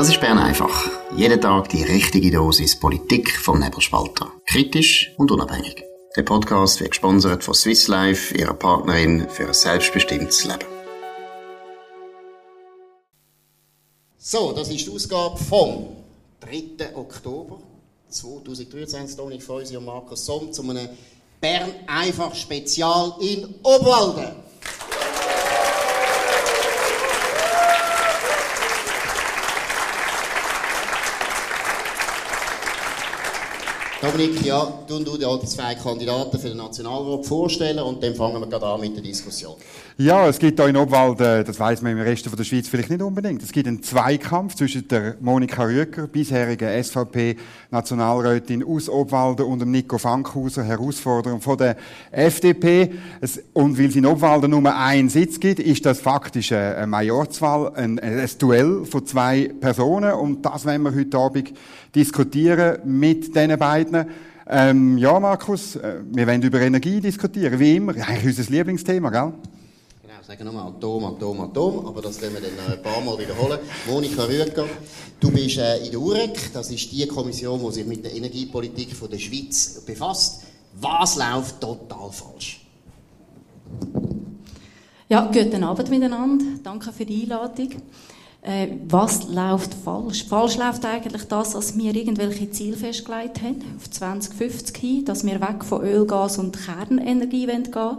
Das ist Bern einfach. Jeden Tag die richtige Dosis Politik vom Nebelspalter. Kritisch und unabhängig. Der Podcast wird gesponsert von Swiss Life, ihrer Partnerin für ein selbstbestimmtes Leben. So, das ist die Ausgabe vom 3. Oktober 2023. Dominik Feusi und Markus Somm zu einem Bern einfach Spezial in Obwalden. Dominik, ja, du und du die zwei Kandidaten für den Nationalrat vorstellen und dann fangen wir gerade an mit der Diskussion. Ja, es gibt hier in Obwald, äh, das weiß man im Rest der Schweiz vielleicht nicht unbedingt, es gibt einen Zweikampf zwischen der Monika Rüeger, bisherigen SVP-Nationalrätin aus Obwalden und dem Nico Fankhauser, Herausforderer von der FDP. und weil es in Obwalden nur einen Sitz gibt, ist das faktisch eine Majorzwahl, ein, ein Duell von zwei Personen und das wollen wir heute Abend diskutieren mit diesen beiden. Ähm, ja, Markus, äh, wir wollen über Energie diskutieren, wie immer. Eigentlich unser Lieblingsthema, gell? Genau, sagen nochmal Atom, Atom, Atom, aber das werden wir dann ein paar Mal wiederholen. Monika Rüeger, du bist äh, in der UREC, das ist die Kommission, die sich mit der Energiepolitik von der Schweiz befasst. Was läuft total falsch? Ja, guten Abend miteinander. Danke für die Einladung. Äh, was läuft falsch? Falsch läuft eigentlich das, dass wir irgendwelche Ziele festgelegt haben, auf 2050 hin, dass wir weg von Öl, Gas und Kernenergie gehen wollen.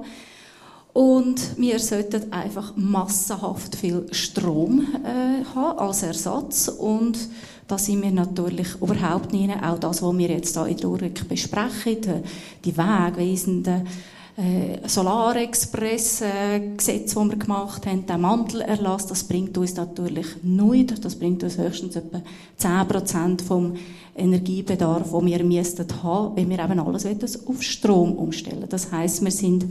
Und wir sollten einfach massenhaft viel Strom äh, haben als Ersatz. Und da sind wir natürlich überhaupt nicht. Auch das, was wir jetzt hier in der Uruk besprechen, die wegweisenden äh, Solarexpress äh, das wir gemacht haben, der Mantelerlass, das bringt uns natürlich nichts. Das bringt uns höchstens etwa 10% vom Energiebedarf, den wir müssten haben, wenn wir eben alles auf Strom umstellen. Das heißt, wir sind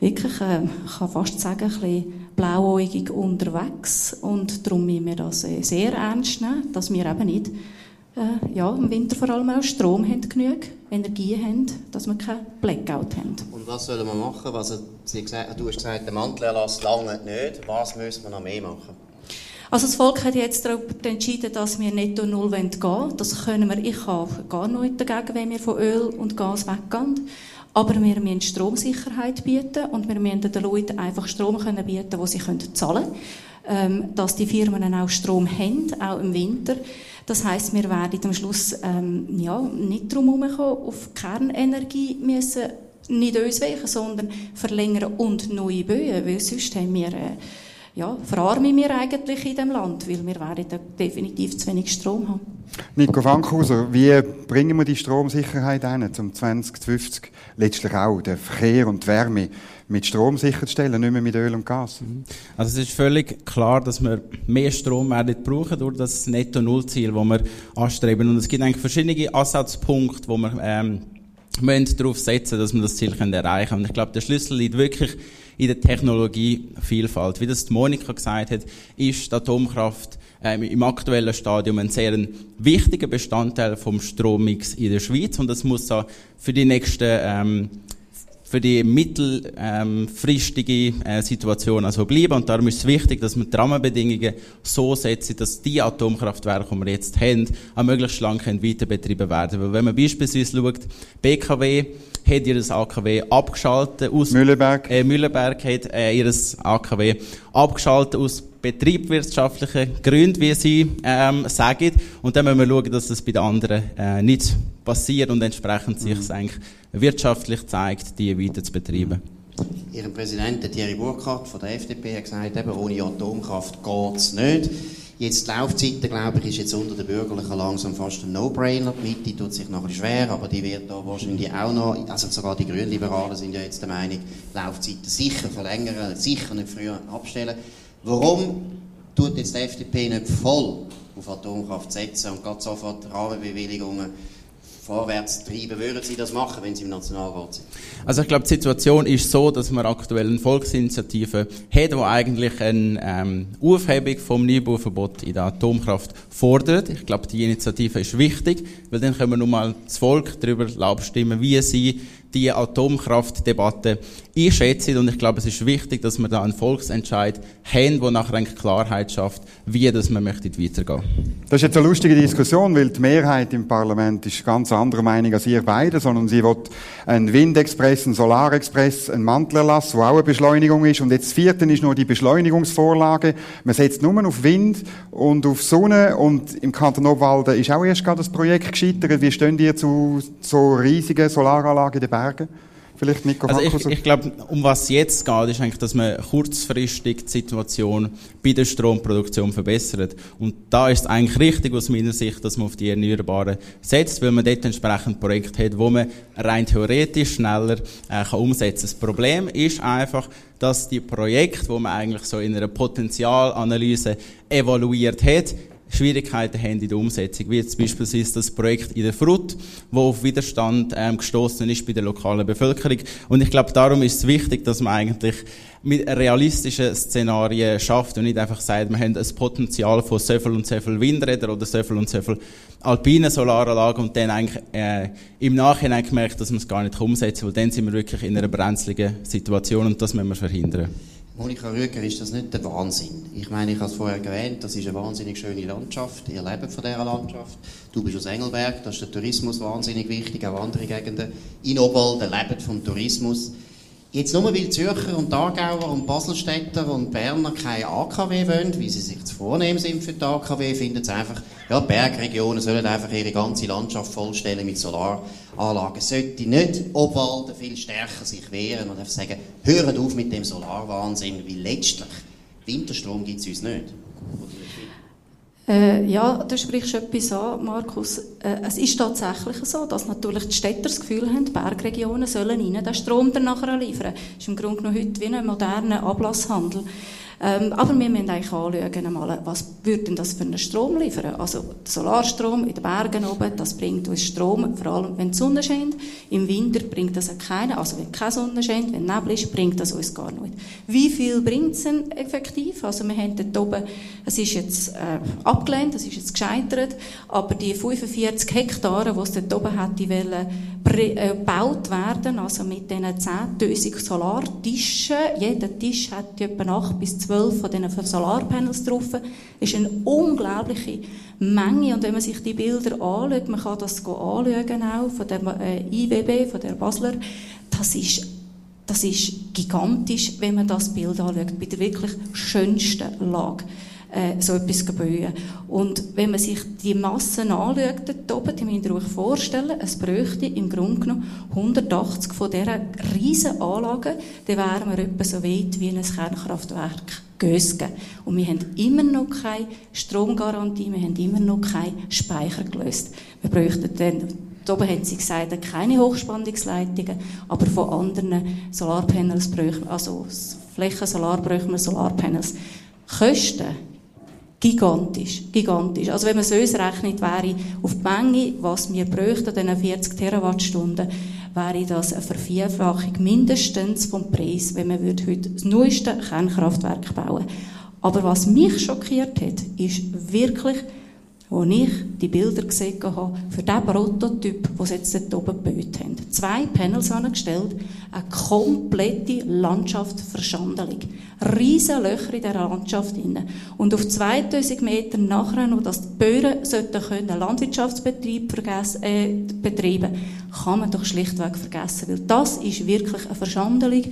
wirklich, äh, ich kann fast sagen, ein bisschen blauäugig unterwegs und darum müssen wir das äh, sehr ernst nehmen, dass wir eben nicht äh, ja, im Winter vor allem auch Strom haben genug, Energie haben, dass wir keinen Blackout haben. Und was sollen wir machen? Was, Sie gesagt, du hast gesagt, der Mantelerlass lange nicht. Was müssen wir noch mehr machen? Also das Volk hat jetzt entschieden, dass wir netto null gehen wollen. Das können wir, ich habe gar nichts dagegen, wenn wir von Öl und Gas weggehen. Aber wir müssen Stromsicherheit bieten und wir müssen den Leuten einfach Strom können bieten, den sie zahlen können. Ähm, dass die Firmen auch Strom haben, auch im Winter. Das heißt, wir werden am Schluss ähm, ja, nicht drum herumkommen, auf Kernenergie müssen nicht uns weichen, sondern verlängern und neue Böen, weil sonst haben wir, äh, ja, verarmen wir eigentlich in dem Land, weil wir werden definitiv zu wenig Strom haben. Nico Fankhauser, wie bringen wir die Stromsicherheit ein, zum 2050 letztlich auch den Verkehr und die Wärme mit Strom sicherzustellen, nicht mehr mit Öl und Gas? Mhm. Also es ist völlig klar, dass wir mehr Strom werden brauchen durch das Netto-Null-Ziel, das wir anstreben. Und es gibt eigentlich verschiedene Ansatzpunkte, wo wir ähm, darauf setzen, dass wir das Ziel erreichen können. Und ich glaube, der Schlüssel liegt wirklich in der Technologievielfalt. Wie das Monika gesagt hat, ist die Atomkraft ähm, im aktuellen Stadium ein sehr wichtiger Bestandteil vom Strommix in der Schweiz und das muss auch für die nächsten ähm, für die mittelfristige ähm, äh, Situation also bleiben. Und darum ist es wichtig, dass wir die Rahmenbedingungen so setzen, dass die Atomkraftwerke, die wir jetzt haben, auch möglichst lang weiter betrieben werden. Weil wenn man beispielsweise schaut, BKW hat ihr AKW abgeschaltet aus... Mühleberg. Äh, Mühleberg hat äh, ihr AKW abgeschaltet aus betriebswirtschaftlichen Gründen, wie sie ähm, sagen. Und dann müssen wir schauen, dass das bei den anderen äh, nicht passiert und entsprechend sich es eigentlich wirtschaftlich zeigt, die weiter zu betreiben. Ihr Präsident Thierry Burkhardt von der FDP hat gesagt, eben, ohne Atomkraft geht es nicht. Jetzt die Laufzeit, glaube ich, ist jetzt unter den Bürgerlichen langsam fast ein No-Brainer. Die Mitte tut sich noch ein schwer, aber die wird da wahrscheinlich auch noch, also sogar die Grünliberalen sind ja jetzt der Meinung, die Laufzeiten sicher verlängern, sicher nicht früher abstellen. Warum tut jetzt die FDP nicht voll auf Atomkraft setzen und geht sofort Rahmenbewilligungen vorwärts treiben. Würden Sie das machen, wenn Sie im Nationalrat sind? Also ich glaube, die Situation ist so, dass wir aktuell eine Volksinitiative haben, die eigentlich eine ähm, Aufhebung vom Neubauverbot in der Atomkraft fordert. Ich glaube, die Initiative ist wichtig, weil dann können wir nun mal das Volk darüber abstimmen, wie sie die Atomkraftdebatte einschätzen. Und ich glaube, es ist wichtig, dass wir da einen Volksentscheid haben, der nachher eine Klarheit schafft, wie das man möchte weitergehen. Das ist jetzt eine lustige Diskussion, weil die Mehrheit im Parlament ist ganz anderer Meinung als ihr beide, sondern sie will einen Windexpress, einen Solarexpress, einen Mantelerlass, wo auch eine Beschleunigung ist. Und jetzt das vierte ist nur die Beschleunigungsvorlage. Man setzt nur auf Wind und auf Sonne und im Kanton Obwalden ist auch erst gerade das Projekt gescheitert. Wie stehen ihr zu so riesigen Solaranlagen in den? Vielleicht Nico also ich, ich glaube, um was jetzt geht, ist eigentlich, dass man kurzfristig die Situation bei der Stromproduktion verbessert. Und da ist es eigentlich richtig aus meiner Sicht, dass man auf die Erneuerbaren setzt, weil man dort entsprechend Projekte hat, wo man rein theoretisch schneller äh, kann umsetzen kann. Das Problem ist einfach, dass die Projekte, wo man eigentlich so in einer Potenzialanalyse evaluiert hat, Schwierigkeiten haben in der Umsetzung, wie jetzt beispielsweise das Projekt in der Frut, wo auf Widerstand ähm, gestoßen ist bei der lokalen Bevölkerung. Und ich glaube, darum ist es wichtig, dass man eigentlich mit realistischen Szenarien schafft und nicht einfach sagt, wir haben ein Potenzial von so viel und so viel Windrädern oder so viel und so viel alpinen Solaranlagen und dann eigentlich äh, im Nachhinein gemerkt, dass man es gar nicht umsetzen kann, weil dann sind wir wirklich in einer brenzligen Situation und das müssen wir verhindern. Monika Rüger, ist das nicht der Wahnsinn? Ich meine, ich habe es vorher erwähnt, das ist eine wahnsinnig schöne Landschaft. Ihr lebt von dieser Landschaft. Du bist aus Engelberg, da ist der Tourismus wahnsinnig wichtig, auch andere Gegenden. In Obwalden leben vom Tourismus. Jetzt nur weil Zürcher und Aargauer und Baselstädter und Berner keine AKW wollen, wie sie sich zu vornehmen sind für die AKW, finden sie einfach, ja, die Bergregionen sollen einfach ihre ganze Landschaft vollstellen mit Solaranlagen. Sollte nicht Obwalden viel stärker sich wehren und einfach sagen, hören auf mit dem Solarwahnsinn, weil letztlich Winterstrom gibt es uns nicht. Äh, ja, du sprichst etwas an, Markus. Äh, es ist tatsächlich so, dass natürlich die Städter das Gefühl haben, die Bergregionen sollen ihnen den Strom dann nachher liefern. Das ist im Grunde genommen heute wie ein moderner Ablasshandel. Ähm, aber wir müssen eigentlich anschauen, mal, was würde denn das für einen Strom liefern? Also, Solarstrom in den Bergen oben, das bringt uns Strom, vor allem wenn die Sonne scheint. Im Winter bringt das keinen, also wenn keine Sonne scheint, wenn Nebel ist, bringt das uns gar nicht. Wie viel bringt es denn effektiv? Also, wir haben dort oben, es ist jetzt äh, abgelehnt, es ist jetzt gescheitert, aber die 45 Hektare, die es dort oben hätte wollen, äh, gebaut werden, also mit diesen 10'000 Solartischen, jeder Tisch hat etwa 8 bis zwölf von diesen Solarpanels drauf. Das ist eine unglaubliche Menge. Und wenn man sich die Bilder anschaut, man kann das anschauen auch von der äh, IWB, von der Basler, das ist das ist gigantisch, wenn man das Bild anschaut, bei der wirklich schönsten Lage äh, so etwas bauen. Und wenn man sich die Massen anschaut, dort oben, die müsst ihr euch vorstellen, es bräuchte im Grunde genommen 180 von dieser riesen Anlagen, dann wären wir etwa so weit wie ein Kernkraftwerk Gösgen. Und wir haben immer noch keine Stromgarantie, wir haben immer noch keinen Speicher gelöst. Wir bräuchten dann da oben haben sie gesagt, keine Hochspannungsleitungen, aber von anderen Solarpanels bräuchten, also Flächensolar bräuchten wir Solarpanels. Kosten Gigantisch, gigantisch. Also wenn man so rechnet, wäre auf die Menge, was wir bräuchten, diese 40 Terawattstunden, wäre das eine Vervierfachung mindestens vom Preis, wenn man heute das neueste Kernkraftwerk bauen Aber was mich schockiert hat, ist wirklich als ich die Bilder gesehen habe, für diesen Prototyp, den sie jetzt dort oben gebaut haben. Zwei Panels angestellt, eine komplette Landschaftsverschandelung. Riesen Löcher in dieser Landschaft. Und auf 2000 Meter nachher noch, dass die Bauern sollten können Landwirtschaftsbetrieb äh, betreiben, kann man doch schlichtweg vergessen. Weil das ist wirklich eine Verschandelung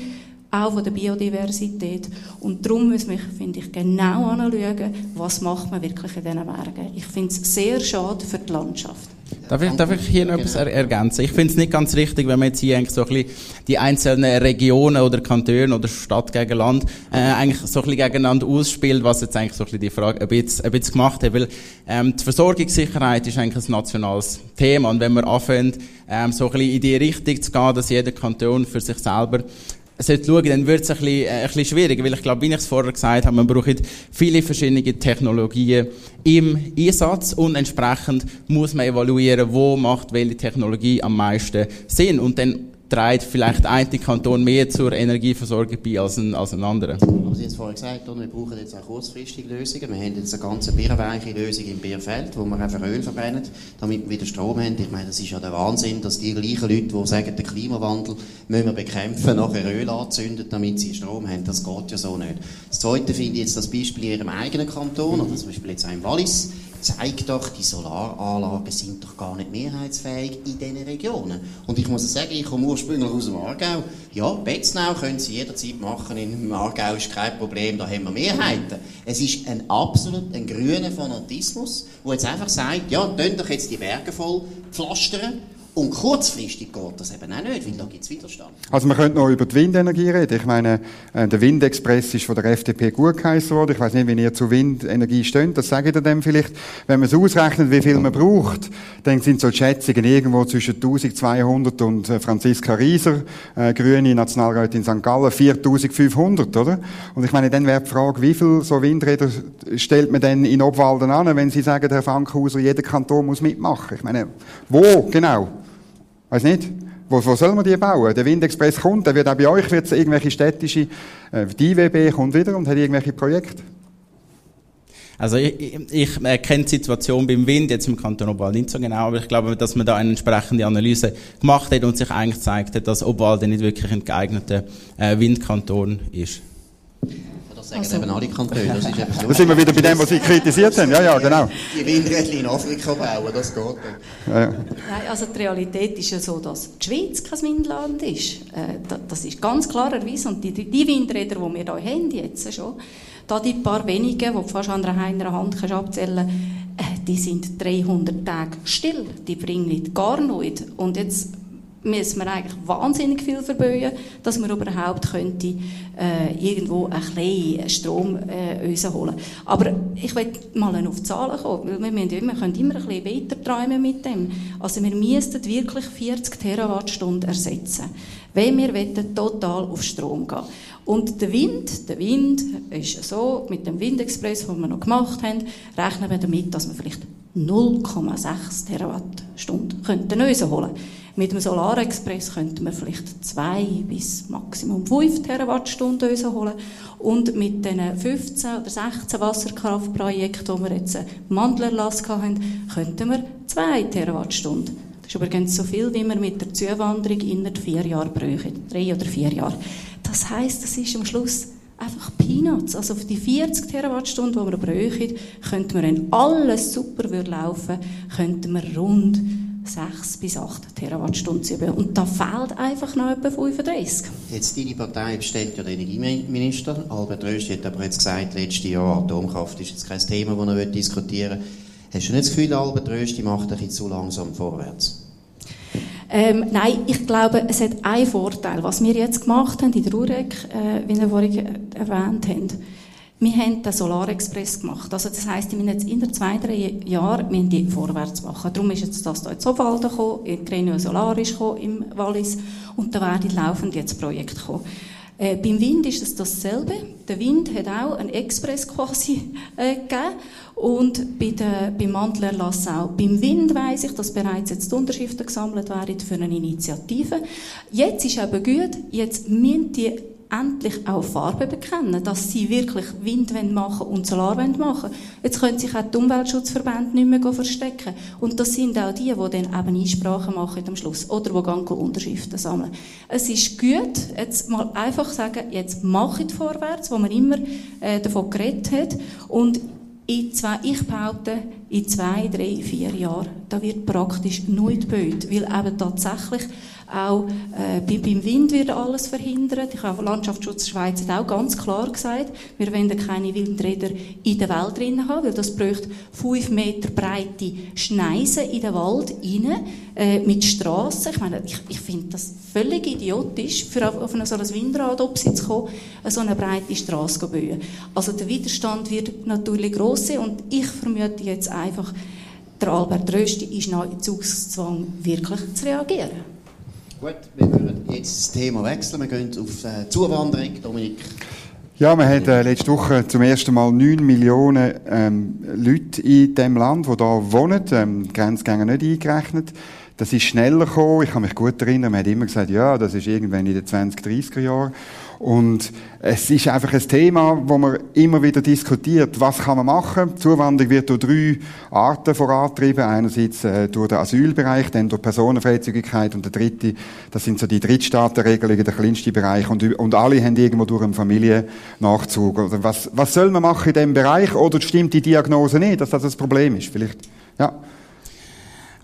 auch von der Biodiversität. Und darum müssen wir, finde ich, genau anschauen, was macht man wirklich in diesen Bergen. Ich finde es sehr schade für die Landschaft. Darf ich, darf ich hier noch etwas er ergänzen? Ich finde es nicht ganz richtig, wenn man jetzt hier eigentlich so ein bisschen die einzelnen Regionen oder Kantone oder Stadt gegen Land äh, eigentlich so ein bisschen gegeneinander ausspielt, was jetzt eigentlich so ein bisschen die Frage ein bisschen, ein bisschen gemacht hat. Weil ähm, die Versorgungssicherheit ist eigentlich ein nationales Thema und wenn man anfängt, ähm, so ein bisschen in die Richtung zu gehen, dass jeder Kanton für sich selber sollte schauen, dann wird es ein bisschen, äh, ein bisschen schwieriger, weil ich glaube, wie ich es vorher gesagt habe, man braucht viele verschiedene Technologien im Einsatz und entsprechend muss man evaluieren, wo macht welche Technologie am meisten Sinn. Und dann trägt vielleicht ein Kanton mehr zur Energieversorgung bei als ein, als ein anderer. Aber Sie haben es vorhin gesagt, wir brauchen jetzt auch kurzfristige Lösungen. Wir haben jetzt eine ganz bierweiche Lösung im Bierfeld, wo wir einfach Öl verbrennen, damit wir wieder Strom haben. Ich meine, das ist ja der Wahnsinn, dass die gleichen Leute, die sagen, den Klimawandel müssen wir bekämpfen, nachher Öl anzünden, damit sie Strom haben. Das geht ja so nicht. Das Zweite finde ich jetzt das Beispiel in Ihrem eigenen Kanton, oder zum Beispiel jetzt auch im Wallis zeigt doch, die Solaranlagen sind doch gar nicht mehrheitsfähig in diesen Regionen. Und ich muss sagen, ich komme ursprünglich aus dem Aargau. Ja, Betznau können Sie jederzeit machen. Im Aargau ist kein Problem, da haben wir Mehrheiten. Es ist ein absolut ein grüner Fanatismus, der jetzt einfach sagt, ja, tun doch jetzt die Berge voll pflastern und kurzfristig geht das eben auch nicht, weil da gibt es Widerstand. Also man könnte noch über die Windenergie reden. Ich meine, äh, der Windexpress ist von der FDP gut geheißen worden. Ich weiß nicht, wie ihr zu Windenergie steht. Das sage ich dem vielleicht. Wenn man es ausrechnet, wie viel man braucht, dann sind so Schätzungen irgendwo zwischen 1200 und äh, Franziska Rieser, äh, grüne Nationalrätin St. Gallen, 4500, oder? Und ich meine, dann wäre die Frage, wie viel so Windräder stellt man denn in Obwalden an, wenn Sie sagen, Herr Fankhauser, jeder Kanton muss mitmachen? Ich meine, wo genau? Weiß nicht. Wo, wo soll man die bauen? Der Windexpress kommt, der wird auch bei euch wird's irgendwelche städtische, äh, die IWB kommt wieder und hat irgendwelche Projekte. Also ich, ich, ich äh, kenne die Situation beim Wind jetzt im Kanton Obwalden nicht so genau, aber ich glaube, dass man da eine entsprechende Analyse gemacht hat und sich eigentlich zeigt hat, dass Obwalden nicht wirklich ein geeigneter äh, Windkanton ist. Das sagen also. eben alle Kantone. Das ist eben so. Da sind wir wieder bei dem, was Sie kritisiert haben. Ja, ja, genau. Die Windräder in Afrika bauen, das geht nicht. Ja, ja. Nein, also die Realität ist ja so, dass die Schweiz kein Windland ist. Äh, das ist ganz klar erwiesen. Und die, die Windräder, die wir hier haben, jetzt schon, da die paar wenigen, die du fast an einer Hand kannst abzählen kannst, äh, die sind 300 Tage still. Die bringen gar nichts. Und jetzt müssen wir eigentlich wahnsinnig viel verböen, dass wir überhaupt könnte, äh, irgendwo ein bisschen Strom äh, uns holen. Aber ich will mal auf Zahlen kommen, weil wir, müssen, wir können immer ein bisschen weiter träumen mit dem. Also wir müssten wirklich 40 Terawattstunden ersetzen, wenn wir total auf Strom gehen. Und der Wind, der Wind ist so, mit dem Windexpress, den wir noch gemacht haben, rechnen wir damit, dass wir vielleicht 0,6 Terawattstunden könnten holen mit dem Solarexpress könnten wir vielleicht zwei bis maximum fünf Terawattstunden holen. Und mit den 15 oder 16 Wasserkraftprojekten, die wir jetzt Mandelerlass hatten, könnten wir zwei Terawattstunden. Das ist übrigens so viel, wie wir mit der Zuwanderung innerhalb vier Jahren bräuchten. Drei oder vier Jahre. Das heisst, das ist am Schluss einfach Peanuts. Also auf die 40 Terawattstunden, die wir bräuchten, könnten wir, wenn alles super laufen, könnten wir rund 6 bis 8 Terawattstunden ziehen. Und da fehlt einfach noch etwa 35. Jetzt, deine Partei bestellt ja den Energieminister. Albert Rösti hat aber jetzt gesagt, letztes Jahr, Atomkraft ist jetzt kein Thema, das er diskutieren will. Hast du nicht das Gefühl, Albert Rösti macht ein bisschen zu langsam vorwärts? Ähm, nein, ich glaube, es hat einen Vorteil. Was wir jetzt gemacht haben in der UREC, äh, wie wir vorhin erwähnt haben, wir haben den Solarexpress gemacht. Also das heisst, wir müssen jetzt in zwei, drei Jahren die vorwärts machen. Darum ist jetzt das hier in Zofalden gekommen, in Grenio Solar ist gekommen, im Wallis und da werden laufend jetzt Projekte kommen. Äh, beim Wind ist es dasselbe. Der Wind hat auch einen Express quasi äh, gegeben. Und bei der, beim Mantelerlass auch. Beim Wind weiss ich, dass bereits jetzt die Unterschriften gesammelt werden für eine Initiative. Jetzt ist eben gut, jetzt müssen die endlich auch Farbe bekennen, dass sie wirklich Wind machen und Solar machen Jetzt können sich auch die Umweltschutzverbände nicht mehr verstecken. Und das sind auch die, die dann eben Einsprachen machen am Schluss oder die gehen Unterschriften sammeln. Es ist gut, jetzt mal einfach sagen, jetzt mache ich vorwärts, wo man immer äh, davon geredet hat. Und in zwei, ich behaupte, in zwei, drei, vier Jahren, da wird praktisch nichts gebaut, weil eben tatsächlich auch äh, beim Wind wird alles verhindert. Ich habe Landschaftsschutz Schweiz hat auch ganz klar gesagt, wir wollen keine Windräder in der Welt drin haben, weil das bräuchte fünf Meter breite Schneisen in den Wald rein, äh, mit Strassen. Ich meine, ich, ich finde das völlig idiotisch, für auf, auf so ein Windrad zu kommen, so eine breite Straße zu bauen. Also der Widerstand wird natürlich gross sein und ich vermute jetzt einfach, der Albert Rösti ist noch in Zugszwang, wirklich zu reagieren. Gut, wir würden jetzt das Thema wechseln. Wir gehen auf äh, Zuwanderung. Dominik. Ja, wir haben äh, letzte Woche zum ersten Mal 9 Millionen ähm, Leute in diesem Land, die hier wohnen, ähm, Grenzgänger nicht eingerechnet. Das ist schneller gekommen. Ich kann mich gut erinnern, man hat immer gesagt, ja, das ist irgendwann in den 20, 30er Jahren. Und es ist einfach ein Thema, wo man immer wieder diskutiert. Was kann man machen? Die Zuwanderung wird durch drei Arten vorantrieben. Einerseits äh, durch den Asylbereich, dann durch Personenfreizügigkeit und der dritte, das sind so die Drittstaatenregelungen, der kleinste Bereich. Und, und alle haben irgendwo durch einen Familiennachzug. Oder was, was soll man machen in diesem Bereich? Oder stimmt die Diagnose nicht, dass das ein Problem ist? Vielleicht, ja.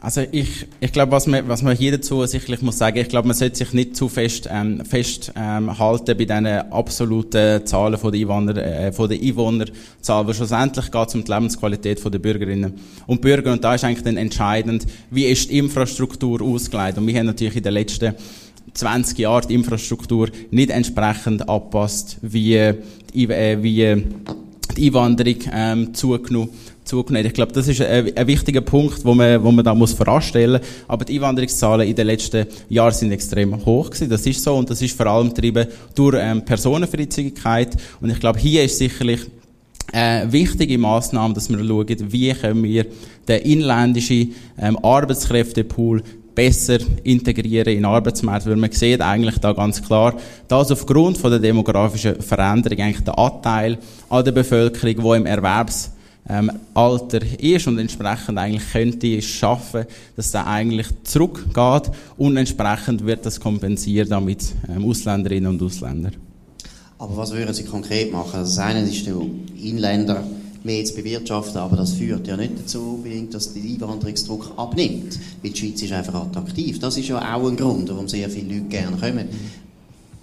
Also ich, ich glaube, was man, was man hier dazu sicherlich muss sagen, ich glaube, man sollte sich nicht zu fest ähm, fest ähm, halten bei diesen absoluten Zahlen von der Einwohner, äh, von der Einwohnerzahl, weil schlussendlich geht es um die Lebensqualität der Bürgerinnen und Bürger und da ist eigentlich dann entscheidend, wie ist die Infrastruktur ausgelegt? Und wir haben natürlich in den letzten 20 Jahren die Infrastruktur nicht entsprechend angepasst, wie, äh, wie die Einwanderung ähm, zugenommen zugenommen. Ich glaube, das ist ein, ein, wichtiger Punkt, wo man, wo man da muss voranstellen. Aber die Einwanderungszahlen in den letzten Jahren sind extrem hoch gewesen. Das ist so und das ist vor allem getrieben durch ähm, Personenfreizügigkeit. Und ich glaube, hier ist sicherlich eine wichtige Maßnahme, dass wir schauen, wie können wir den inländischen ähm, Arbeitskräftepool besser integrieren in den Arbeitsmarkt, weil man sieht eigentlich da ganz klar, dass aufgrund von der demografischen Veränderung eigentlich der Anteil an der Bevölkerung, wo im Erwerbs ähm, Alter ist und entsprechend eigentlich könnte es schaffen, dass der eigentlich zurückgeht und entsprechend wird das kompensiert damit ähm, Ausländerinnen und Ausländer. Aber was würden Sie konkret machen? Also das eine ist der Inländer mehr zu bewirtschaften, aber das führt ja nicht dazu unbedingt, dass der Einwanderungsdruck abnimmt, weil die Schweiz ist einfach attraktiv. Das ist ja auch ein Grund, warum sehr viele Leute gerne kommen.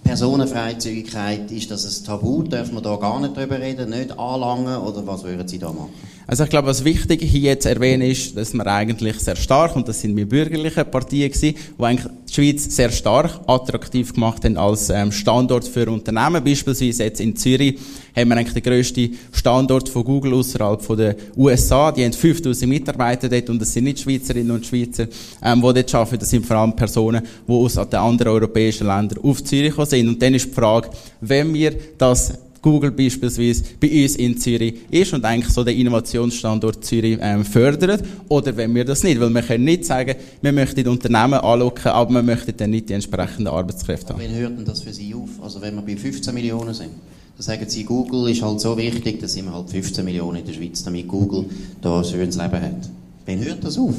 Personenfreizügigkeit, ist das ein Tabu? Dürfen wir da gar nicht drüber reden, nicht anlangen oder was würden Sie da machen? Also ich glaube, was wichtig hier jetzt erwähnen ist, dass wir eigentlich sehr stark, und das sind wir bürgerliche Partien gewesen, die eigentlich die Schweiz sehr stark attraktiv gemacht haben als ähm, Standort für Unternehmen. Beispielsweise jetzt in Zürich haben wir eigentlich den grössten Standort von Google außerhalb von den USA. Die haben 5000 Mitarbeiter dort und das sind nicht Schweizerinnen und Schweizer, ähm, die dort arbeiten. Das sind vor allem Personen, die aus den anderen europäischen Ländern auf Zürich sind. Und dann ist die Frage, wenn wir das Google beispielsweise bei uns in Zürich ist und eigentlich so den Innovationsstandort Zürich ähm, fördert oder wenn wir das nicht, weil wir können nicht sagen, wir möchten die Unternehmen anlocken, aber wir möchten dann nicht die entsprechenden Arbeitskräfte haben. Wann hört denn das für Sie auf? Also wenn wir bei 15 Millionen sind? dann sagen Sie, Google ist halt so wichtig, dass sind wir halt 15 Millionen in der Schweiz, damit Google da ein schönes Leben hat. Wann hört das auf?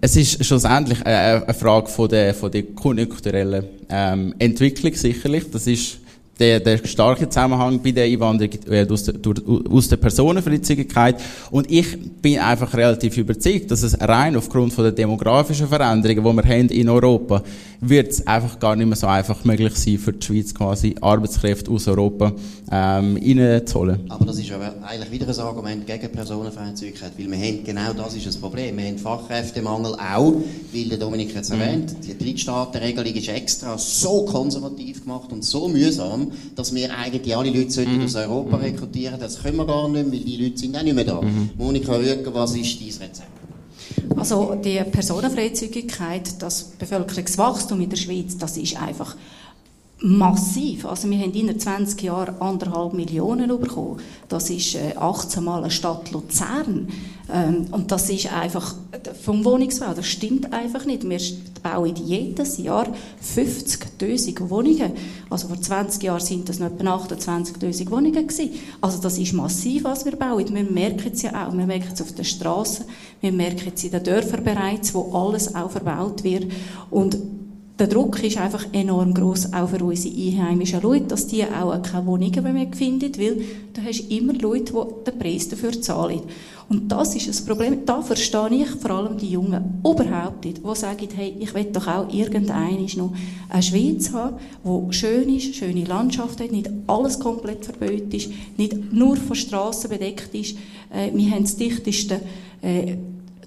Es ist schlussendlich eine Frage von der, von der konjunkturellen ähm, Entwicklung sicherlich. Das ist der, der starke Zusammenhang bei der Einwanderung äh, aus, der, durch, aus der Personenfreizügigkeit. Und ich bin einfach relativ überzeugt, dass es rein aufgrund von der demografischen Veränderungen, die wir haben in Europa, wird es einfach gar nicht mehr so einfach möglich sein, für die Schweiz quasi Arbeitskräfte aus Europa ähm, reinzuholen. Aber das ist aber eigentlich wieder ein Argument gegen Personenfreizügigkeit, weil wir haben, genau das ist das Problem. Wir haben Fachkräftemangel auch, weil der Dominik jetzt erwähnt, die Drittstaatenregelung ist extra so konservativ gemacht und so mühsam, dass wir eigentlich alle Leute mhm. aus Europa mhm. rekrutieren Das können wir gar nicht, weil die Leute sind auch nicht mehr da. Mhm. Monika Rüger, was ist dein Rezept? Also die Personenfreizügigkeit, das Bevölkerungswachstum in der Schweiz, das ist einfach massiv. Also wir haben in 20 Jahren anderthalb Millionen bekommen. Das ist 18 äh, Mal eine Stadt Luzern. Ähm, und das ist einfach vom Wohnungsbau, das stimmt einfach nicht. Wir bauen jedes Jahr 50'000 Wohnungen. Also vor 20 Jahren sind das noch etwa 28'000 Wohnungen gewesen. Also das ist massiv, was wir bauen. Wir merken es ja auch. Wir merken es auf den Straßen, wir merken es in den Dörfern bereits, wo alles auch verbaut wird. Und der Druck ist einfach enorm groß auch für unsere einheimischen Leute, dass die auch keine Wohnungen mehr finden, weil da hast du immer Leute, die den Preis dafür zahlen. Und das ist das Problem. Da verstehe ich vor allem die Jungen überhaupt nicht, die sagen, hey, ich will doch auch irgendein noch eine Schweiz haben, die schön ist, schöne Landschaft hat, nicht alles komplett verbötet ist, nicht nur von Straßen bedeckt ist. Äh, wir haben das dichteste äh,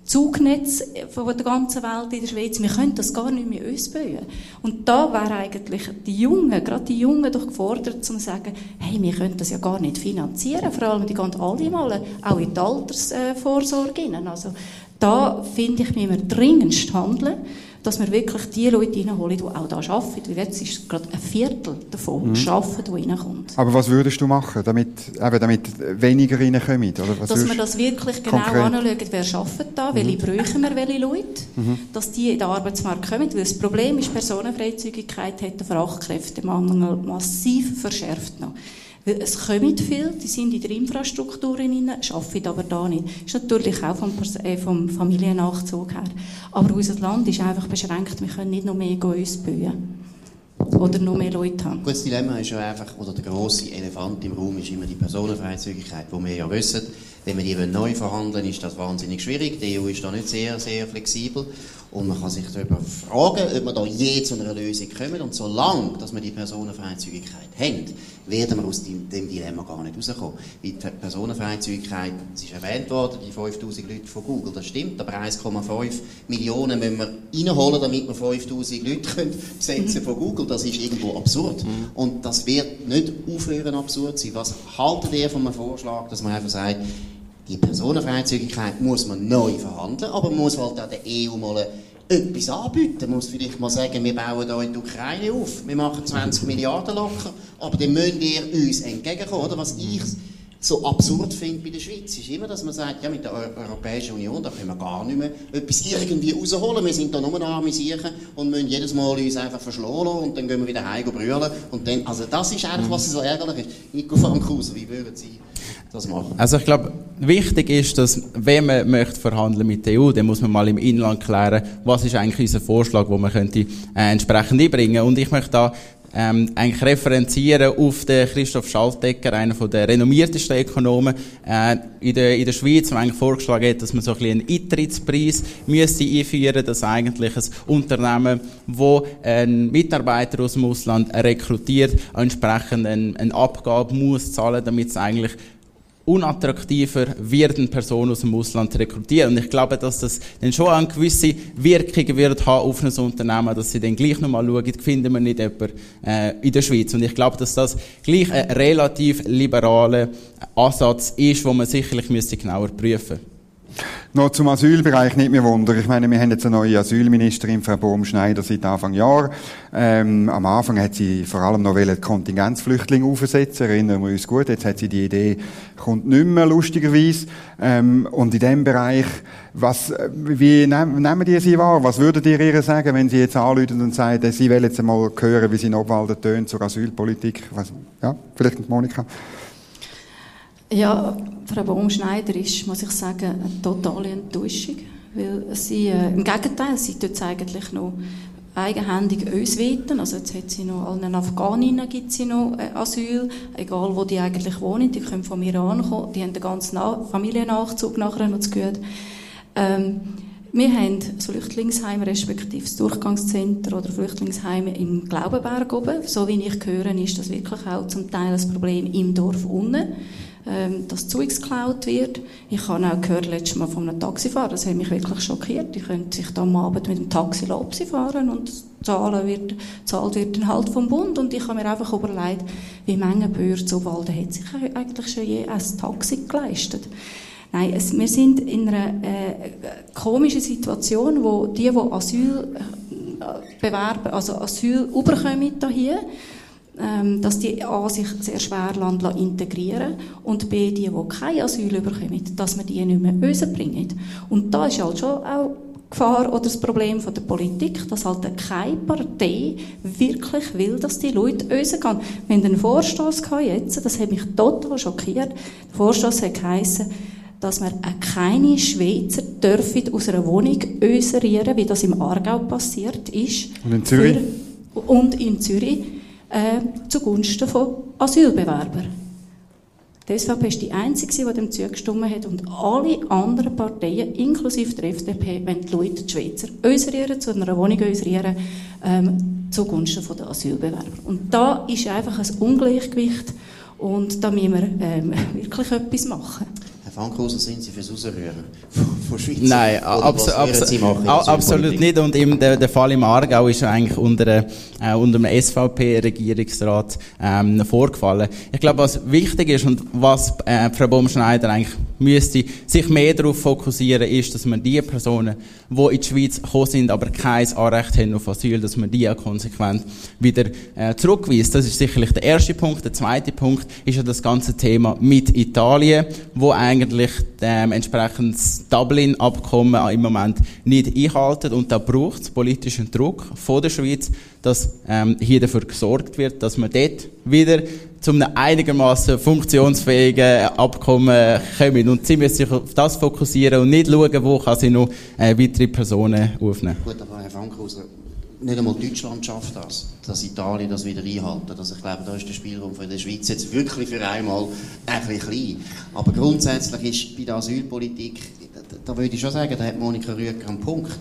Zugnetz von der ganzen Welt in der Schweiz. Wir können das gar nicht mehr ausbauen. Und da wäre eigentlich die Jungen, gerade die Jungen doch gefordert, zu sagen, hey, wir können das ja gar nicht finanzieren. Vor allem, die gehen alle mal auch in die Altersvorsorge. Also, da finde ich, müssen wir dringendst handeln dass wir wirklich die Leute reinholen, die auch da arbeiten. Weil jetzt ist gerade ein Viertel davon Mhm. arbeiten, die reinkommt. Aber was würdest du machen, damit, eben, damit weniger reinkommen? Oder was dass wir das wirklich genau konkret- Mhm. anschauen, wer arbeitet da, welche brauchen wir, welche Leute, dass die in den Arbeitsmarkt kommen. Weil das Problem ist, Personenfreizügigkeit hat den Fachkräftemangel massiv verschärft noch. Weil es kommen viele, die sind in der Infrastruktur rein, arbeiten aber da nicht. Das ist natürlich auch vom, äh, vom Familiennachzug her. Aber unser Land ist einfach beschränkt, wir können nicht noch mehr uns bauen. Oder noch mehr Leute haben. Das Dilemma ist ja einfach, oder der grosse Elefant im Raum ist immer die Personenfreizügigkeit, wo wir ja wissen, wenn wir die neu verhandeln, ist das wahnsinnig schwierig. Die EU ist da nicht sehr, sehr flexibel. Und man kann sich darüber fragen, ob wir da je zu einer Lösung kommen. Und solange, dass wir die Personenfreizügigkeit haben, werden wir aus dem, dem Dilemma gar nicht rauskommen. Weil die Personenfreizügigkeit, es ist erwähnt worden, die 5000 Leute von Google, das stimmt, aber 1,5 Millionen müssen wir reinholen, damit wir 5000 Leute können besetzen von Google. Das ist irgendwo absurd. Und das wird nicht aufhören absurd sein. Was haltet ihr von einem Vorschlag, dass man einfach sagt, die Personenfreizügigkeit muss man neu verhandeln, aber man muss halt auch der EU mal etwas anbieten. Muss vielleicht mal sagen, wir bauen hier in die Ukraine auf, wir machen 20 Milliarden locker, aber dann müsst ihr uns entgegenkommen. Oder? Was ich so absurd finde bei der Schweiz, ist immer, dass man sagt, ja, mit der Eu Europäischen Union, da können wir gar nicht mehr etwas irgendwie rausholen. Wir sind da nur arme Siechen und müssen jedes Mal uns einfach verschlagen und dann gehen wir wieder heim und brüllen. Und dann, also das ist eigentlich, was so ärgerlich ist. Nico Frankhauser, wie würden Sie das machen? Also ich glaube, wichtig ist, dass wenn man möchte verhandeln mit der EU, dann muss man mal im Inland klären, was ist eigentlich unser Vorschlag, wo man könnte äh, entsprechend einbringen. Und ich möchte da ähm, eigentlich referenzieren auf den Christoph Schaltegger, einer von der renommiertesten Ökonomen äh, in, der, in der Schweiz, der eigentlich vorgeschlagen hat, dass man so ein bisschen einen Eintrittspreis müsste einführen, dass eigentlich ein Unternehmen, wo einen Mitarbeiter aus dem Ausland rekrutiert, entsprechend eine, eine Abgabe muss zahlen, damit es eigentlich unattraktiver wird, eine Person aus dem Ausland zu rekrutieren. Und ich glaube, dass das dann schon eine gewisse Wirkung wird haben auf ein Unternehmen, dass sie dann gleich nochmal schauen, finden wir nicht jemanden äh, in der Schweiz. Und ich glaube, dass das gleich ein relativ liberaler Ansatz ist, wo man sicherlich müsste genauer prüfen Noch zum Asylbereich nicht mehr wunder. Ich meine, wir haben jetzt eine neue Asylministerin, Frau Bohm-Schneider, seit Anfang Jahr. Ähm, am Anfang hat sie vor allem noch wollen, Kontingenzflüchtlinge aufsetzen, erinnern wir uns gut. Jetzt hat sie die Idee, kommt nicht mehr, lustigerweise. Ähm, und in dem Bereich, was, wie nehm, nehmen die sie wahr? Was würdet ihr ihr sagen, wenn sie jetzt anrufen und sagen, sie wollen jetzt einmal hören, wie sie in Obwalden tönt zur Asylpolitik? Was, ja, vielleicht mit Monika? Ja, Frau Baumschneider ist, muss ich sagen, eine totale Enttäuschung. Weil sie, äh, im Gegenteil, sie tut es eigentlich noch eigenhändig uns weten. Also jetzt hat sie noch, allen Afghaninnen gibt sie noch äh, Asyl, egal wo die eigentlich wohnen, die können von Iran kommen, die haben den ganzen Na Familiennachzug nachher noch zu gut. Ähm, wir haben das Flüchtlingsheim respektive das Durchgangscenter oder Flüchtlingsheime im Glaubenberg oben. So wie ich höre, ist das wirklich auch zum Teil das Problem im Dorf unten, ähm, dass Zeugs geklaut wird. Ich habe auch gehört letztes Mal von einem Taxifahrer, das hat mich wirklich schockiert. Die können sich da am Abend mit dem Taxi Lopsi fahren und zahlen wird, zahlt wird dann halt vom Bund. Und ich habe mir einfach überlegt, wie Menge Bürger zu Walden hat sich eigentlich schon je ein Taxi geleistet. Nein, es, wir sind in einer äh, komischen Situation, wo die, die Asyl äh, bewerben, also Asyl überkommen hier, dass die A sich sehr schwer lassen integrieren und B, die, die kein Asyl bekommen, dass wir die nicht mehr rausbringen. Und da ist halt schon auch Gefahr oder das Problem von der Politik, dass halt keine Partei wirklich will, dass die Leute rausgehen. Wir hatten einen Vorstoss jetzt, das hat mich total schockiert. Der Vorstoss hat geheissen, dass wir keine Schweizer dürfen aus einer Wohnung öserieren, wie das im Aargau passiert ist. Und in Zürich? Für, und in Zürich äh, zugunsten von Asylbewerbern. Die SVP ist die Einzige, die dem zugestimmt hat und alle anderen Parteien, inklusive der FDP, wenn die Leute die Schweizer öserieren, zu einer Wohnung öserieren, ähm, zugunsten von der Asylbewerber. Und da ist einfach ein Ungleichgewicht und da müssen wir ähm, wirklich etwas machen. Fankhauser, sind Sie fürs Rausrühren von Schweiz? Nein, abso was würden Sie machen in der a- absolut nicht. Und im, der, der Fall im Aargau ist ja eigentlich unter, äh, unter dem SVP-Regierungsrat ähm, vorgefallen. Ich glaube, was wichtig ist und was äh, Frau Baumschneider eigentlich müsste sich mehr darauf fokussieren, ist, dass man die Personen, die in die Schweiz gekommen sind, aber kein Anrecht haben auf Asyl, dass man die auch konsequent wieder äh, zurückweist. Das ist sicherlich der erste Punkt. Der zweite Punkt ist ja das ganze Thema mit Italien, wo eigentlich ähm, entsprechend das Dublin-Abkommen im Moment nicht einhalten und da braucht es politischen Druck von der Schweiz, dass ähm, hier dafür gesorgt wird, dass man dort wieder zu einem einigermaßen funktionsfähigen Abkommen kommen. Und sie müssen sich auf das fokussieren und nicht schauen, wo kann sie noch äh, weitere Personen aufnehmen. Gut, aber Herr Frankhauser, nicht einmal Deutschland schafft das, dass Italien das wieder einhalten. Also ich glaube, da ist der Spielraum für die Schweiz jetzt wirklich für einmal ein bisschen klein. Aber grundsätzlich ist bei der Asylpolitik da würde ich schon sagen, da hat Monika Rüger einen Punkt.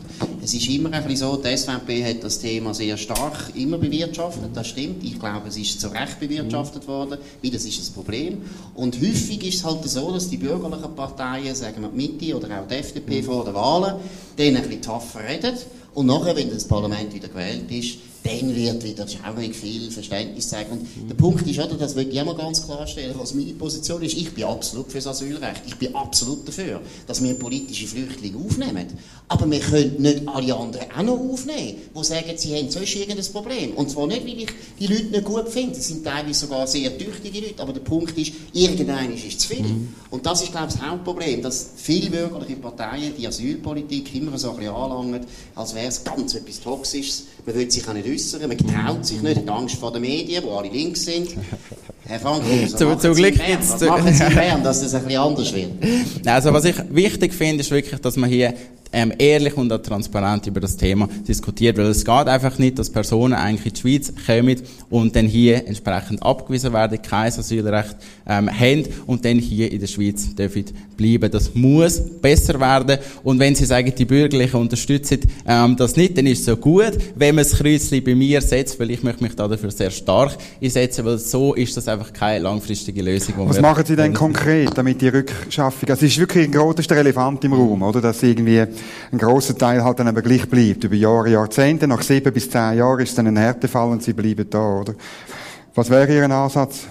Es ist immer ein bisschen so, die SVP hat das Thema sehr stark immer bewirtschaftet, das stimmt. Ich glaube, es ist zu Recht bewirtschaftet worden, weil das ist das Problem. Und häufig ist es halt so, dass die bürgerlichen Parteien, sagen wir die Mitte oder auch die FDP vor den Wahlen, denen ein bisschen tougher reden und nachher, wenn das Parlament wieder gewählt ist, dann wird wieder schaurig viel Verständnis zeigen. Und der Punkt ist, oder, das will ich immer ganz klarstellen, was meine Position ist. Ich bin absolut für das Asylrecht. Ich bin absolut dafür, dass wir politische Flüchtlinge aufnehmen. Aber wir können nicht alle anderen auch noch aufnehmen, die sagen, sie haben sonst irgendein Problem. Und zwar nicht, weil ich die Leute nicht gut finde. Das sind teilweise sogar sehr tüchtige Leute. Aber der Punkt ist, irgendeiner ist zu viel. Mhm. Und das ist, glaube ich, das Hauptproblem, dass viele bürgerliche Parteien die Asylpolitik immer so ein bisschen anlangen, als wäre es ganz etwas Toxisches. Man will sich auch nicht äußern, man traut sich nicht, hat Angst vor den Medien, wo alle links sind. Herr Frank, zu, zu Glück jetzt. Machen Sie in Bern, dass das ein bisschen anders wird? Also was ich wichtig finde, ist wirklich, dass man hier ähm, ehrlich und auch transparent über das Thema diskutiert, weil es geht einfach nicht, dass Personen eigentlich in die Schweiz kommen und dann hier entsprechend abgewiesen werden, kein Asylrecht ähm, haben und dann hier in der Schweiz dürfen bleiben. Das muss besser werden und wenn Sie sagen, die Bürgerlichen unterstützen ähm, das nicht, dann ist es so gut, wenn man das Kreuzchen bei mir setzt, weil ich möchte mich da dafür sehr stark einsetzen, weil so ist das einfach keine langfristige Lösung. Was machen Sie denn konkret, damit die Rückschaffung, also es ist wirklich ein grotester Elefant im Raum, oder, dass irgendwie ein großer Teil halt dann aber gleich bleibt, über Jahre, Jahrzehnte. Nach sieben bis zehn Jahren ist es dann ein Härtefall und sie bleiben da, oder? Was wäre Ihr Ansatz?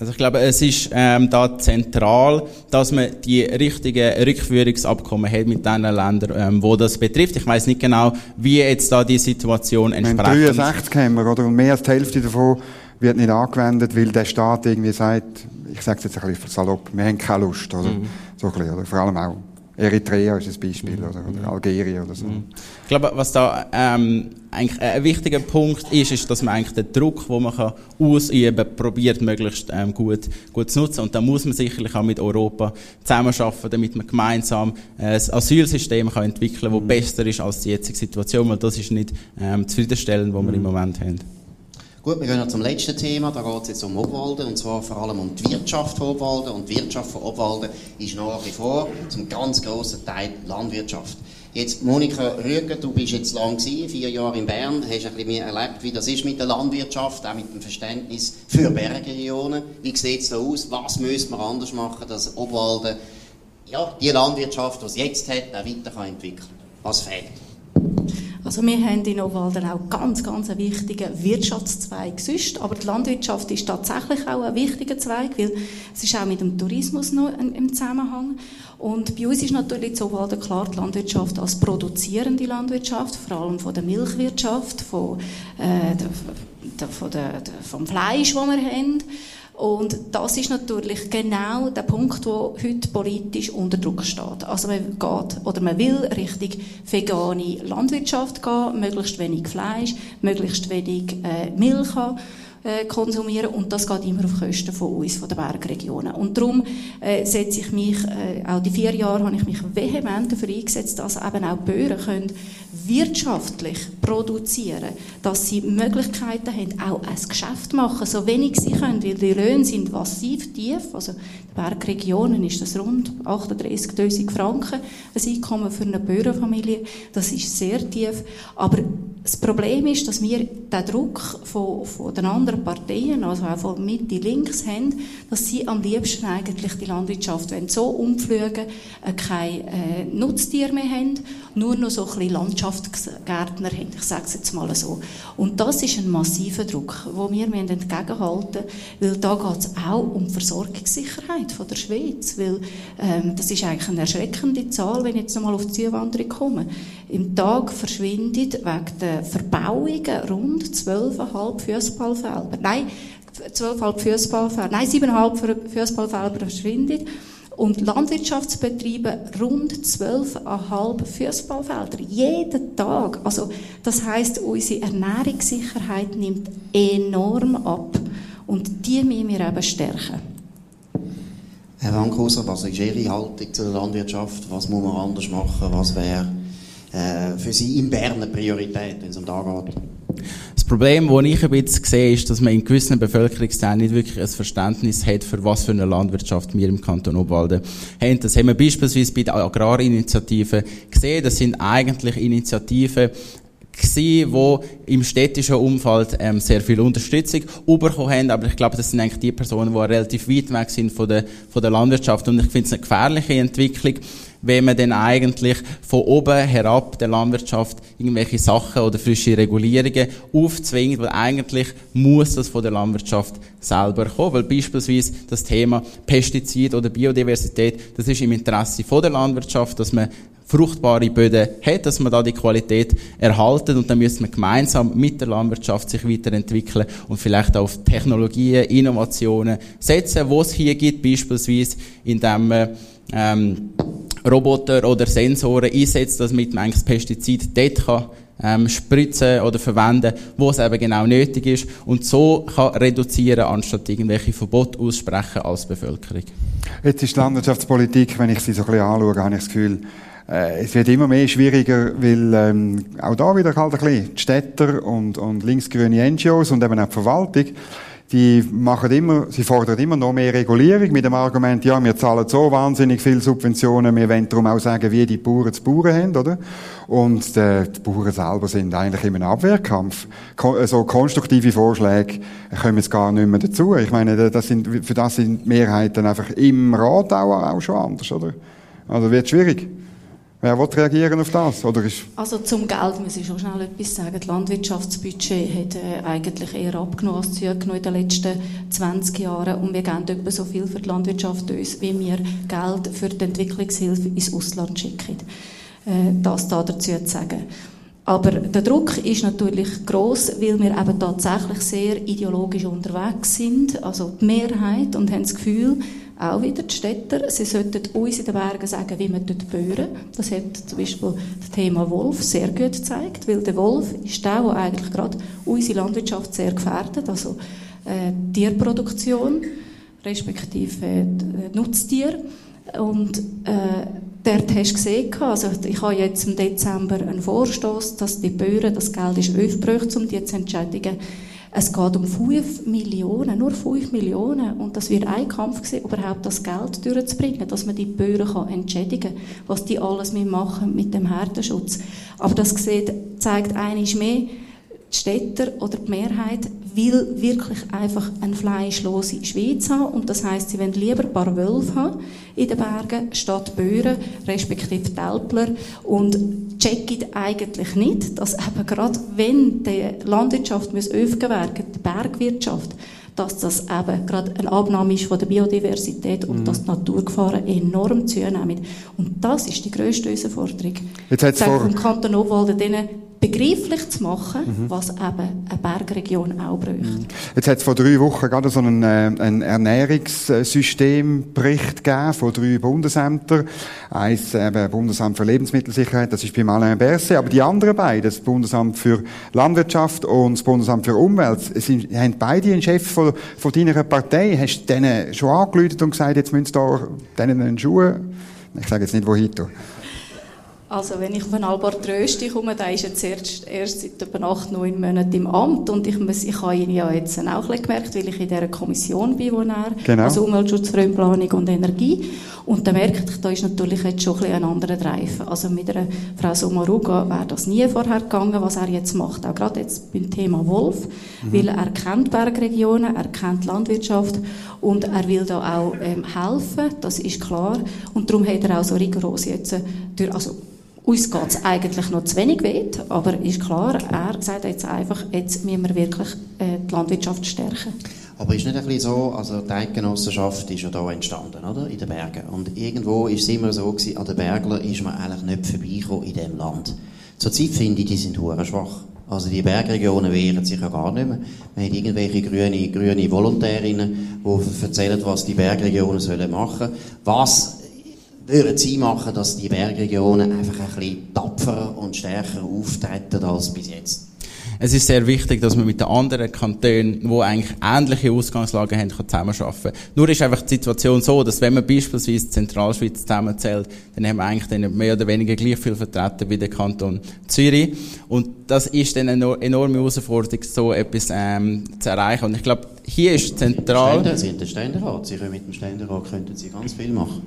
Also ich glaube, es ist ähm, da zentral, dass man die richtigen Rückführungsabkommen hat mit den Ländern, ähm, wo das betrifft. Ich weiß nicht genau, wie jetzt da die Situation entsprechend... 63 haben wir, oder? Und mehr als die Hälfte davon wird nicht angewendet, weil der Staat irgendwie sagt, ich sage es jetzt ein bisschen salopp, wir haben keine Lust, oder? Mhm. So ein bisschen, oder? Vor allem auch Eritrea ist ein Beispiel, mhm. oder, oder Algerien oder so. Mhm. Ich glaube, was da ähm, eigentlich ein wichtiger Punkt ist, ist, dass man eigentlich den Druck, den man kann ausüben kann, probiert, möglichst ähm, gut, gut zu nutzen. Und da muss man sicherlich auch mit Europa zusammenarbeiten, damit man gemeinsam äh, ein Asylsystem kann entwickeln kann, das mhm. besser ist als die jetzige Situation, weil das ist nicht ähm, zufriedenstellend, was wir im mhm. Moment haben. Gut, wir gehen zum letzten Thema. Da geht es jetzt um Obwalden und zwar vor allem um die Wirtschaft von Obwalden. Und die Wirtschaft von Obwalden ist nach wie vor zum ganz grossen Teil Landwirtschaft. Jetzt, Monika Rüger, du bist jetzt lang gewesen, vier Jahre in Bern, hast ein bisschen mehr erlebt, wie das ist mit der Landwirtschaft, auch mit dem Verständnis für Bergregionen. Wie sieht es da aus? Was müssen wir anders machen, dass Obwalden ja, die Landwirtschaft, die es jetzt hat, auch weiter entwickeln kann? Was fehlt? Also wir haben in Obwalden auch ganz, ganz einen wichtigen Wirtschaftszweig sonst, aber die Landwirtschaft ist tatsächlich auch ein wichtiger Zweig, weil es ist auch mit dem Tourismus noch im Zusammenhang. Und bei uns ist natürlich in Obwalden klar die Landwirtschaft als produzierende Landwirtschaft, vor allem von der Milchwirtschaft, von, äh, der, der, von der, vom Fleisch, das wir haben. Und das ist natürlich genau der Punkt, wo heute politisch unter Druck steht. Also man geht oder man will Richtung vegane Landwirtschaft gehen, möglichst wenig Fleisch, möglichst wenig äh, Milch haben äh, konsumieren und das geht immer auf Kosten von uns, von den Bergregionen. Und darum äh, setze ich mich, äh, auch die vier Jahre habe ich mich vehement dafür eingesetzt, dass eben auch Bauern können wirtschaftlich produzieren, dass sie Möglichkeiten haben, auch ein Geschäft machen, so wenig sie können, weil die Löhne sind massiv tief, also in den Bergregionen ist das rund 38'000 Franken, ein Einkommen für eine Bauernfamilie, das ist sehr tief, aber das Problem ist, dass wir den Druck von, von den anderen Parteien, also auch von Mitte links haben, dass sie am liebsten eigentlich die Landwirtschaft wollen, so umfliegen, äh, keine äh, Nutztiere mehr haben, nur noch so ein bisschen Landschaftsgärtner haben. Ich sage es jetzt mal so. Und das ist ein massiver Druck, wo wir entgegenhalten müssen, weil da geht es auch um Versorgungssicherheit von der Schweiz, weil ähm, das ist eigentlich eine erschreckende Zahl, wenn ich jetzt nochmal auf die Zuwanderung komme. Im Tag verschwindet wegen der Verbauungen rund 12,5 Fußballfelder. Nein, 12,5 Fußballfelder. Nein, 7,5 Fußballfelder verschwindet. Und Landwirtschaftsbetriebe rund 12,5 Fußballfelder. Jeden Tag. Also, das heisst, unsere Ernährungssicherheit nimmt enorm ab. Und die müssen wir eben stärken. Herr Wankhauser, was ist Ihre Haltung zur Landwirtschaft? Was muss man anders machen? Was wäre äh, für Sie in Bern eine Priorität, wenn es um da geht? Das Problem, das ich ein bisschen sehe, ist, dass man in gewissen Bevölkerungsteilen nicht wirklich ein Verständnis hat, für was für eine Landwirtschaft wir im Kanton Obwalden haben. Das haben wir beispielsweise bei der Agrarinitiative gesehen. Das sind eigentlich Initiativen, die im städtischen Umfeld ähm, sehr viel Unterstützung bekommen haben. Aber ich glaube, das sind eigentlich die Personen, die relativ weit weg sind von der, von der Landwirtschaft. Und ich finde es eine gefährliche Entwicklung, wenn man dann eigentlich von oben herab der Landwirtschaft irgendwelche Sachen oder frische Regulierungen aufzwingt, weil eigentlich muss das von der Landwirtschaft selber kommen, weil beispielsweise das Thema Pestizid oder Biodiversität, das ist im Interesse von der Landwirtschaft, dass man fruchtbare Böden hat, dass man da die Qualität erhalten und dann müssen wir gemeinsam mit der Landwirtschaft sich weiterentwickeln und vielleicht auf Technologien, Innovationen setzen, wo es hier gibt, beispielsweise indem man ähm, Roboter oder Sensoren einsetzt, damit man das Pestizid dort kann, ähm, spritzen oder verwenden, wo es eben genau nötig ist und so kann reduzieren, anstatt irgendwelche Verbote aussprechen als Bevölkerung. Jetzt ist die Landwirtschaftspolitik, wenn ich sie so ein bisschen anschaue, habe ich das Gefühl, äh, es wird immer mehr schwieriger, weil ähm, auch da wieder halt ein bisschen die Städter und, und linksgrüne NGOs und eben auch die Verwaltung die machen immer, sie fordern immer noch mehr Regulierung mit dem Argument, ja, wir zahlen so wahnsinnig viele Subventionen, wir wollen darum auch sagen, wie die Bauern zu Bauern haben, oder? Und äh, die Bauern selber sind eigentlich in einem Abwehrkampf. Äh, so konstruktive Vorschläge kommen jetzt gar nicht mehr dazu. Ich meine, das sind, für das sind Mehrheiten einfach im Rat auch, auch schon anders, oder? Also wird schwierig. Wer will reagieren auf das? Oder ist also zum Geld muss ich schon schnell etwas sagen. Das Landwirtschaftsbudget hat äh, eigentlich eher abgenommen als zugenommen in den letzten 20 Jahren. Und wir geben etwa so viel für die Landwirtschaft uns, wie wir Geld für die Entwicklungshilfe ins Ausland schicken. Äh, das da dazu zu sagen. Aber der Druck ist natürlich groß, weil wir eben tatsächlich sehr ideologisch unterwegs sind, also die Mehrheit, und haben das Gefühl, auch wieder die Städter, sie sollten uns in den Bergen sagen, wie man dort böhren. Das hat zum Beispiel das Thema Wolf sehr gut gezeigt, weil der Wolf ist der, der eigentlich gerade unsere Landwirtschaft sehr gefährdet, also äh, Tierproduktion, respektive äh, Nutztier. Und äh, dort hast du gesehen, also ich habe jetzt im Dezember einen Vorstoß, dass die Bauern das Geld ist aufgebraucht, um die zu entschädigen. Es geht um 5 Millionen, nur 5 Millionen. Und das wird ein Kampf sein, überhaupt das Geld durchzubringen, dass man die Bauern entschädigen kann, was die alles machen mit dem Härtenschutz. Aber das sieht, zeigt einiges mehr, die Städter oder die Mehrheit will wirklich einfach eine fleischlose Schweiz haben. Und das heißt, sie wollen lieber ein paar Wölfe haben in den Bergen statt Böhren, respektive Tälpler. Und checken eigentlich nicht, dass eben gerade wenn die Landwirtschaft muss werden die Bergwirtschaft, dass das eben gerade eine Abnahme ist von der Biodiversität und mhm. dass die Naturgefahren enorm zunehmen. Und das ist die grösste Herausforderung. Jetzt hat's vor... vom Kanton Obwalden begreiflich zu machen, mhm. was eben eine Bergregion auch braucht. Mhm. Jetzt hat es vor drei Wochen gerade so einen, äh, einen Ernährungssystembericht gegeben von drei Bundesämtern. Eins eben Bundesamt für Lebensmittelsicherheit, das ist bei Alain Berset, aber die anderen beiden, das Bundesamt für Landwirtschaft und das Bundesamt für Umwelt, sind, haben beide einen Chef von, von deiner Partei. Hast du denen schon angeläutet und gesagt, jetzt müssen sie da denen einen Schuh, ich sage jetzt nicht, wohin tun? Also wenn ich auf einen Albert Rösti komme, der ist jetzt erst, erst seit etwa acht, neun Monaten im Amt und ich, muss, ich habe ihn ja jetzt auch gemerkt, weil ich in dieser Kommission bin, wo er, genau. also Umweltschutz, Raumplanung und Energie und da merke ich, da ist natürlich jetzt schon ein, ein anderer Drive. Also mit einer Frau Sommaruga wäre das nie vorher gegangen, was er jetzt macht, auch gerade jetzt beim Thema Wolf, mhm. weil er kennt Bergregionen, er kennt Landwirtschaft und er will da auch ähm, helfen, das ist klar und darum hat er auch so rigoros jetzt durch, also uns geht es eigentlich noch zu wenig weh, aber ist klar, er sagt jetzt einfach, jetzt müssen wir wirklich äh, die Landwirtschaft stärken. Aber ist nicht ein bisschen so, also die Eidgenossenschaft ist ja da entstanden, oder? In den Bergen. Und irgendwo ist es immer so gewesen, an den Berglern ist man eigentlich nicht vorbeigekommen in diesem Land. Zurzeit finde ich, die sind hure schwach. Also die Bergregionen wehren sich ja gar nicht mehr. Man hat irgendwelche grüne, grüne Volontärinnen, die erzählen, was die Bergregionen sollen machen. Was würden Sie machen, dass die Bergregionen einfach ein bisschen tapferer und stärker auftreten als bis jetzt? Es ist sehr wichtig, dass man mit den anderen Kantonen, die eigentlich ähnliche Ausgangslagen haben, zusammenarbeiten kann. Nur ist einfach die Situation so, dass wenn man beispielsweise die Zentralschweiz zusammenzählt, dann haben wir eigentlich dann mehr oder weniger gleich viel vertreten wie der Kanton Zürich. Und das ist dann eine enorme Herausforderung, so etwas ähm, zu erreichen. Und ich glaube, hier ist zentral... Sie sind der Ständerat. Sie können mit dem Ständerat könnten Sie ganz viel machen.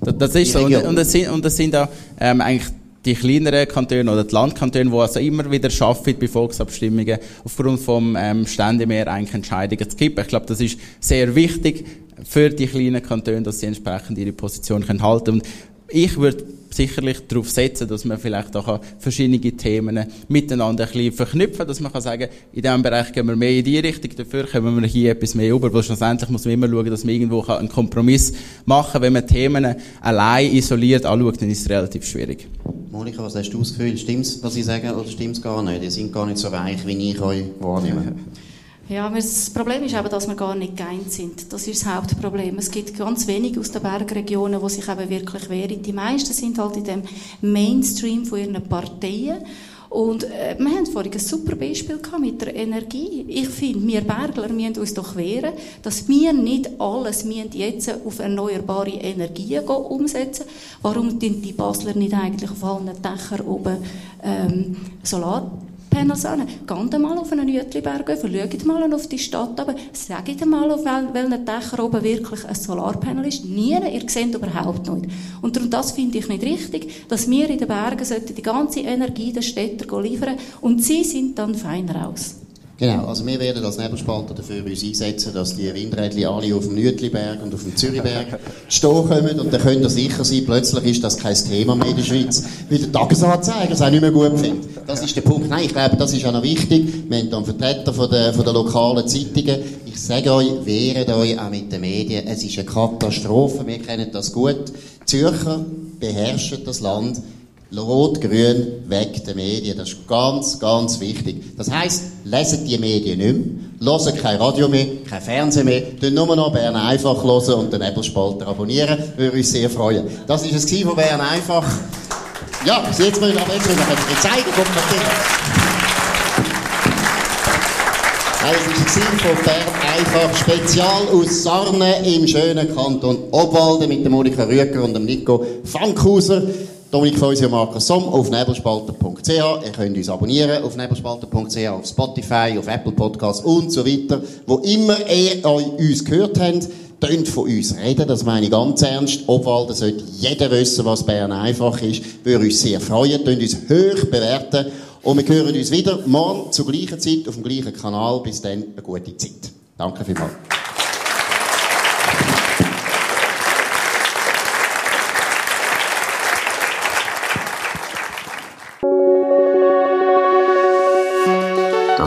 Das, das ist so. Und, und, das sind, und das sind auch ähm, eigentlich die kleineren Kantone oder die Landkantone, die also immer wieder schaffen, bei Volksabstimmungen aufgrund vom ähm, Ständemehr eigentlich Entscheidungen zu kippen. Ich glaube, das ist sehr wichtig für die kleinen Kantone, dass sie entsprechend ihre Position können halten können ich würde sicherlich darauf setzen, dass man vielleicht auch verschiedene Themen miteinander ein bisschen verknüpfen, dass man kann sagen, in diesem Bereich gehen wir mehr in die Richtung, dafür kommen wir hier etwas mehr über, weil schlussendlich muss man immer schauen, dass man irgendwo einen Kompromiss machen kann. Wenn man Themen allein isoliert anschaut, dann ist es relativ schwierig. Monika, was hast du das Gefühl? Stimmt es, was ich sage, oder stimmt es gar nicht? Die sind gar nicht so weich, wie ich euch wahrnehme. Ja, das Problem ist eben, dass wir gar nicht geeint sind. Das ist das Hauptproblem. Es gibt ganz wenig aus den Bergregionen, die sich eben wirklich wehren. Die meisten sind halt in dem Mainstream von ihren Parteien. Und äh, wir haben vorhin ein super Beispiel gehabt mit der Energie. Ich finde, wir Bergler müssen uns doch wehren, dass wir nicht alles müssen jetzt auf erneuerbare Energien umsetzen. Warum tun die Basler nicht eigentlich auf allen Dächern oben ähm, Solar Panels an. Geht mal auf einen Uetliberg, schaut mal auf die Stadt, aber sagt mal, auf welchen Dächern oben wirklich ein Solarpanel ist. Nie, ihr seht überhaupt nicht. Und darum, das finde ich nicht richtig, dass wir in den Bergen die ganze Energie den Städten liefern und sie sind dann fein raus. Genau, also wir werden als Nebelspalter dafür uns einsetzen, dass die Windrädchen alle auf dem Nütliberg und auf dem Zürichberg stehen kommen und dann könnt ihr sicher sein, plötzlich ist das kein Thema mehr in der Schweiz, weil der Tagesanzeiger es auch nicht mehr gut findet. Das ist der Punkt. Nein, ich glaube, das ist auch noch wichtig. Wir haben dann Vertreter von der, von der lokalen Zeitungen. Ich sage euch, wehret euch auch mit den Medien. Es ist eine Katastrophe, wir kennen das gut. Zürcher beherrschen das Land Rot-Grün weg der Medien. Das ist ganz, ganz wichtig. Das heisst, lesen die Medien nicht mehr, hören kein Radio mehr, kein Fernsehen mehr, tun nur noch Bern einfach hören und den Nebelspalter abonnieren. Würde uns sehr freuen. Das war es von Bern einfach. Ja, jetzt müssen wir aber jetzt müssen wir zeigen, kommt noch hin. Es war von Bern einfach Spezial aus Sarne im schönen Kanton Obwalden mit Monika Rüger und Nico Fankhauser. Dominik Feusi und Markus Somm auf nebelspalter.ch. Ihr könnt uns abonnieren auf nebelspalter.ch, auf Spotify, auf Apple Podcasts und so weiter. Wo immer ihr uns gehört habt, tönt von uns reden, das meine ich ganz ernst. Obwohl, das sollte jeder wissen, was Bern einfach ist. Würde uns sehr freuen. Tönt uns hoch bewerten. Und wir hören uns wieder morgen zur gleichen Zeit auf dem gleichen Kanal. Bis dann, eine gute Zeit. Danke vielmals.